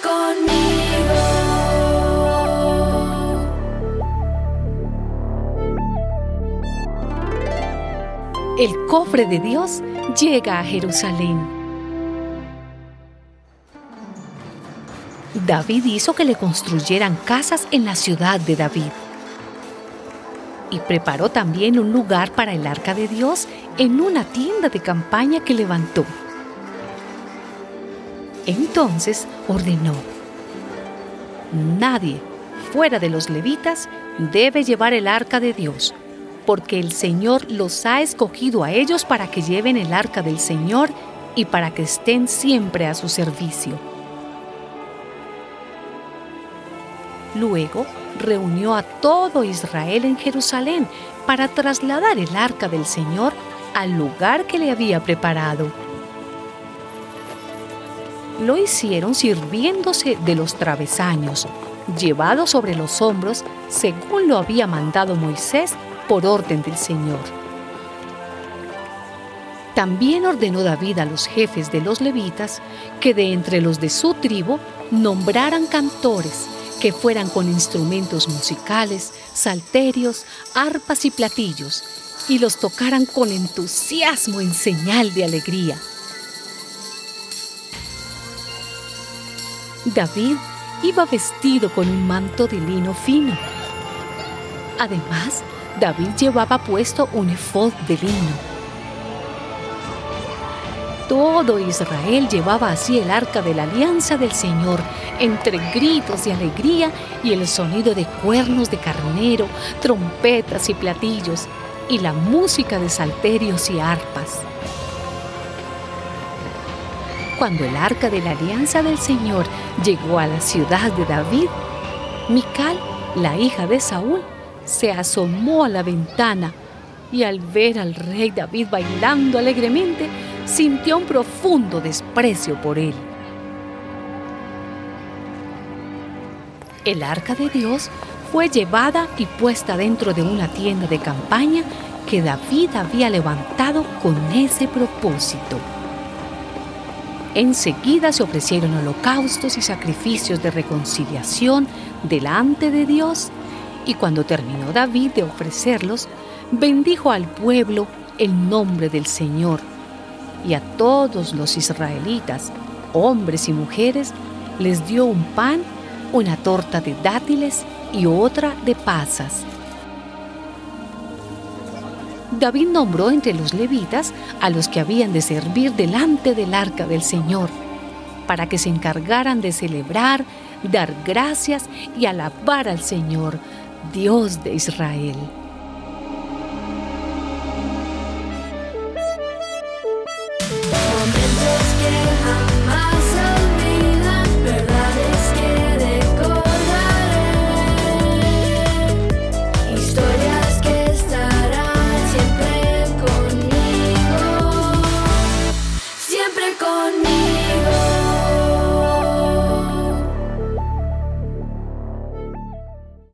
conmigo. El cofre de Dios llega a Jerusalén. David hizo que le construyeran casas en la ciudad de David. Y preparó también un lugar para el arca de Dios en una tienda de campaña que levantó. Entonces ordenó, nadie fuera de los levitas debe llevar el arca de Dios, porque el Señor los ha escogido a ellos para que lleven el arca del Señor y para que estén siempre a su servicio. Luego reunió a todo Israel en Jerusalén para trasladar el arca del Señor al lugar que le había preparado. Lo hicieron sirviéndose de los travesaños, llevados sobre los hombros según lo había mandado Moisés por orden del Señor. También ordenó David a los jefes de los levitas que de entre los de su tribu nombraran cantores que fueran con instrumentos musicales, salterios, arpas y platillos, y los tocaran con entusiasmo en señal de alegría. David iba vestido con un manto de lino fino. Además, David llevaba puesto un efod de lino. Todo Israel llevaba así el arca de la alianza del Señor, entre gritos de alegría y el sonido de cuernos de carnero, trompetas y platillos, y la música de salterios y arpas. Cuando el arca de la alianza del Señor llegó a la ciudad de David, Mical, la hija de Saúl, se asomó a la ventana y al ver al rey David bailando alegremente, sintió un profundo desprecio por él. El arca de Dios fue llevada y puesta dentro de una tienda de campaña que David había levantado con ese propósito. Enseguida se ofrecieron holocaustos y sacrificios de reconciliación delante de Dios, y cuando terminó David de ofrecerlos, bendijo al pueblo el nombre del Señor, y a todos los israelitas, hombres y mujeres, les dio un pan, una torta de dátiles y otra de pasas David nombró entre los levitas a los que habían de servir delante del arca del Señor, para que se encargaran de celebrar, dar gracias y alabar al Señor, Dios de Israel. conmigo.